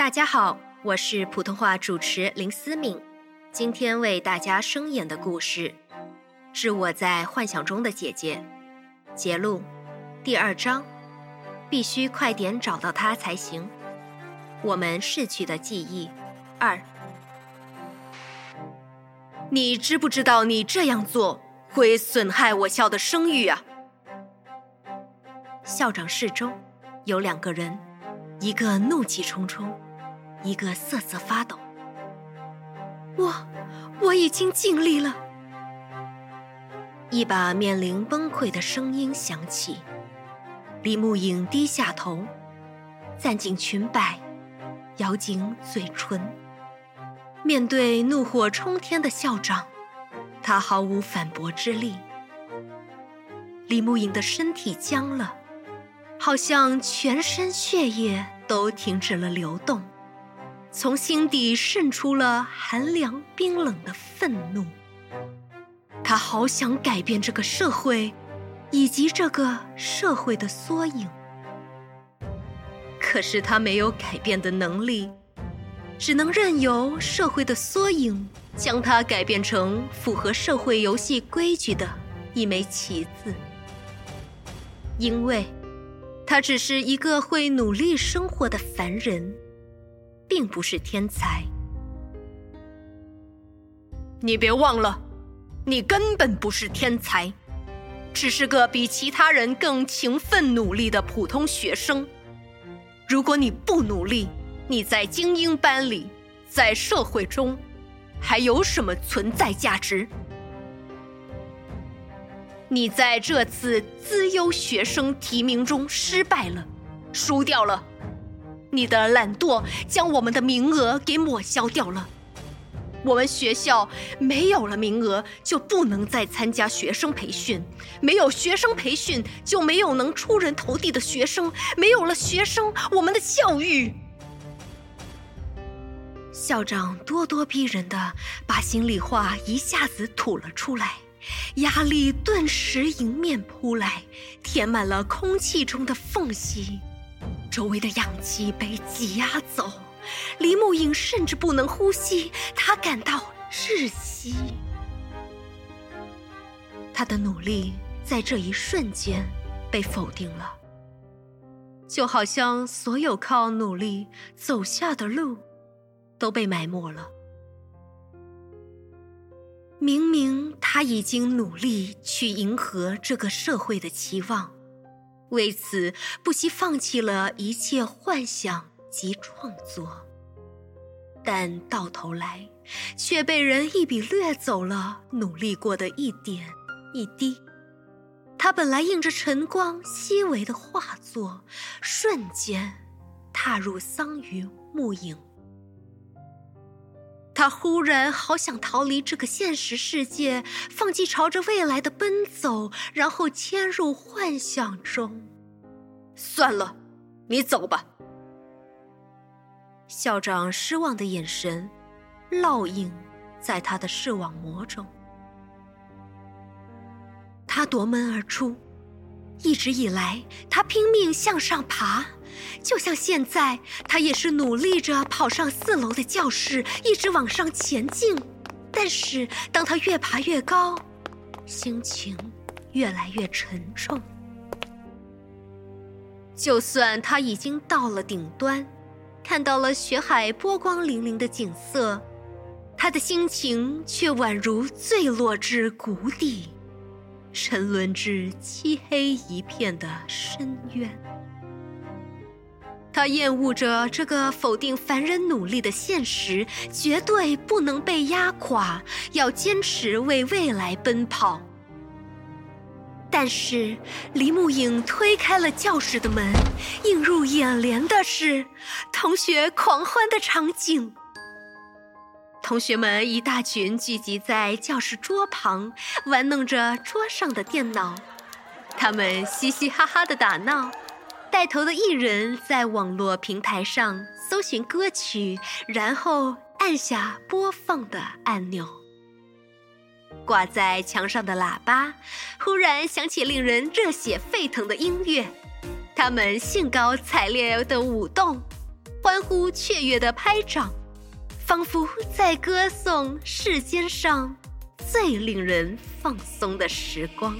大家好，我是普通话主持林思敏，今天为大家声演的故事是我在幻想中的姐姐，节录，第二章，必须快点找到她才行。我们逝去的记忆二，你知不知道你这样做会损害我校的声誉啊？校长室中有两个人，一个怒气冲冲。一个瑟瑟发抖。我我已经尽力了。一把面临崩溃的声音响起。李慕影低下头，攥紧裙摆，咬紧嘴唇。面对怒火冲天的校长，他毫无反驳之力。李慕影的身体僵了，好像全身血液都停止了流动。从心底渗出了寒凉冰冷的愤怒。他好想改变这个社会，以及这个社会的缩影。可是他没有改变的能力，只能任由社会的缩影将他改变成符合社会游戏规矩的一枚棋子。因为，他只是一个会努力生活的凡人。并不是天才，你别忘了，你根本不是天才，只是个比其他人更勤奋努力的普通学生。如果你不努力，你在精英班里，在社会中，还有什么存在价值？你在这次资优学生提名中失败了，输掉了。你的懒惰将我们的名额给抹消掉了。我们学校没有了名额，就不能再参加学生培训；没有学生培训，就没有能出人头地的学生；没有了学生，我们的教育……校长咄咄逼人的把心里话一下子吐了出来，压力顿时迎面扑来，填满了空气中的缝隙。周围的氧气被挤压走，李慕影甚至不能呼吸，他感到窒息。他的努力在这一瞬间被否定了，就好像所有靠努力走下的路都被埋没了。明明他已经努力去迎合这个社会的期望。为此，不惜放弃了一切幻想及创作，但到头来，却被人一笔掠走了努力过的一点一滴。他本来映着晨光熹微的画作，瞬间踏入桑榆暮影。他忽然好想逃离这个现实世界，放弃朝着未来的奔走，然后迁入幻想中。算了，你走吧。校长失望的眼神烙印在他的视网膜中。他夺门而出，一直以来，他拼命向上爬。就像现在，他也是努力着跑上四楼的教室，一直往上前进。但是，当他越爬越高，心情越来越沉重。就算他已经到了顶端，看到了雪海波光粼粼的景色，他的心情却宛如坠落至谷底，沉沦至漆黑一片的深渊。他厌恶着这个否定凡人努力的现实，绝对不能被压垮，要坚持为未来奔跑。但是，李慕影推开了教室的门，映入眼帘的是同学狂欢的场景。同学们一大群聚集在教室桌旁，玩弄着桌上的电脑，他们嘻嘻哈哈的打闹。带头的艺人在网络平台上搜寻歌曲，然后按下播放的按钮。挂在墙上的喇叭忽然响起令人热血沸腾的音乐，他们兴高采烈地舞动，欢呼雀跃的拍掌，仿佛在歌颂世间上最令人放松的时光。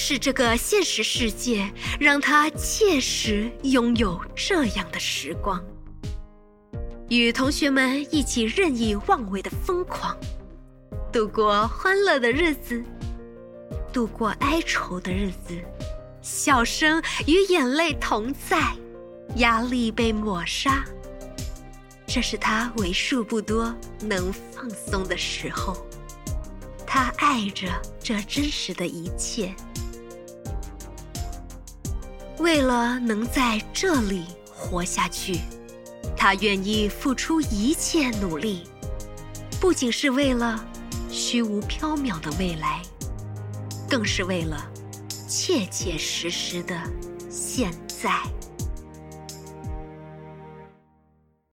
是这个现实世界让他切实拥有这样的时光，与同学们一起任意妄为的疯狂，度过欢乐的日子，度过哀愁的日子，笑声与眼泪同在，压力被抹杀。这是他为数不多能放松的时候，他爱着这真实的一切。为了能在这里活下去，他愿意付出一切努力，不仅是为了虚无缥缈的未来，更是为了切切实实的现在。